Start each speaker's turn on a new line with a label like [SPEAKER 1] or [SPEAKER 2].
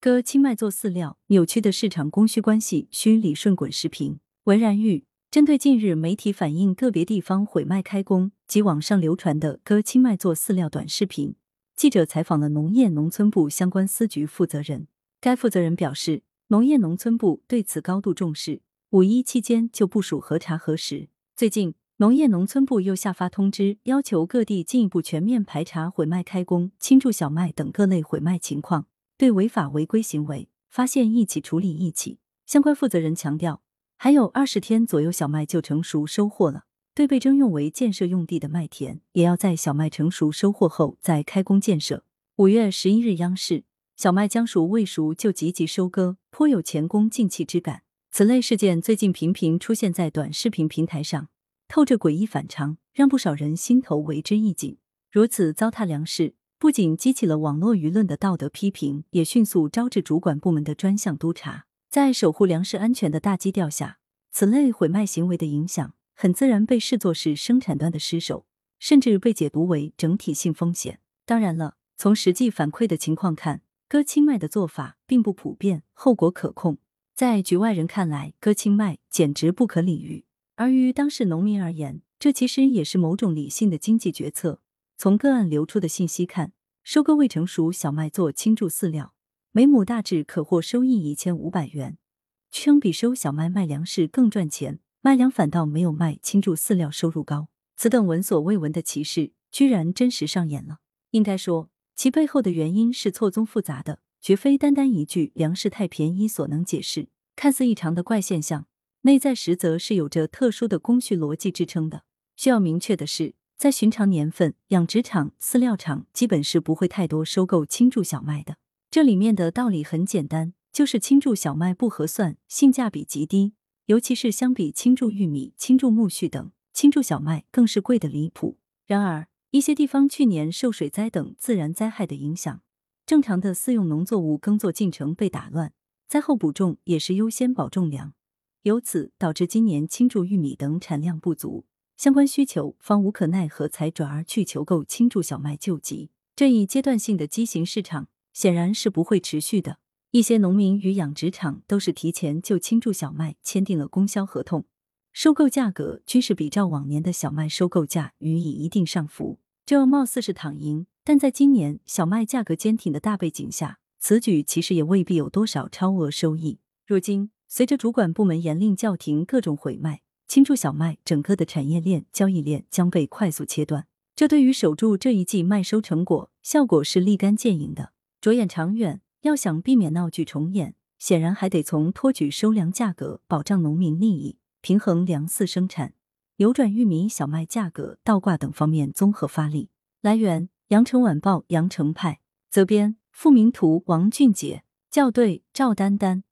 [SPEAKER 1] 割青麦做饲料，扭曲的市场供需关系需理顺滚。视频文然玉针对近日媒体反映个别地方毁麦开工及网上流传的割青麦做饲料短视频，记者采访了农业农村部相关司局负责人。该负责人表示，农业农村部对此高度重视，五一期间就部署核查核实。最近，农业农村部又下发通知，要求各地进一步全面排查毁麦开工、倾注小麦等各类毁麦情况，对违法违规行为发现一起处理一起。相关负责人强调。还有二十天左右，小麦就成熟收获了。对被征用为建设用地的麦田，也要在小麦成熟收获后再开工建设。五月十一日，央视小麦将熟未熟就积极收割，颇有前功尽弃之感。此类事件最近频频出现在短视频平台上，透着诡异反常，让不少人心头为之一紧。如此糟蹋粮食，不仅激起了网络舆论的道德批评，也迅速招致主管部门的专项督查。在守护粮食安全的大基调下，此类毁麦行为的影响很自然被视作是生产端的失守，甚至被解读为整体性风险。当然了，从实际反馈的情况看，割青麦的做法并不普遍，后果可控。在局外人看来，割青麦简直不可理喻，而于当事农民而言，这其实也是某种理性的经济决策。从个案流出的信息看，收割未成熟小麦做倾注饲料。每亩大致可获收益一千五百元，称比收小麦卖粮食更赚钱，卖粮反倒没有卖倾注饲料收入高。此等闻所未闻的歧视，居然真实上演了。应该说，其背后的原因是错综复杂的，绝非单单一句粮食太便宜所能解释。看似异常的怪现象，内在实则是有着特殊的工序逻辑支撑的。需要明确的是，在寻常年份，养殖场、饲料厂基本是不会太多收购青贮小麦的。这里面的道理很简单，就是青贮小麦不合算，性价比极低，尤其是相比青贮玉米、青贮苜蓿等，青贮小麦更是贵的离谱。然而，一些地方去年受水灾等自然灾害的影响，正常的饲用农作物耕作进程被打乱，灾后补种也是优先保种粮，由此导致今年青贮玉米等产量不足，相关需求方无可奈何才转而去求购倾注小麦救急。这一阶段性的畸形市场。显然是不会持续的。一些农民与养殖场都是提前就倾注小麦签订了供销合同，收购价格均是比照往年的小麦收购价予以一定上浮。这貌似是躺赢，但在今年小麦价格坚挺的大背景下，此举其实也未必有多少超额收益。如今，随着主管部门严令叫停各种毁麦、倾注小麦，整个的产业链、交易链将被快速切断。这对于守住这一季麦收成果，效果是立竿见影的。着眼长远，要想避免闹剧重演，显然还得从托举收粮价格、保障农民利益、平衡粮饲生产、扭转玉米、小麦价格倒挂等方面综合发力。来源：羊城晚报羊城派，责编：付明图，王俊杰，校对：赵丹丹。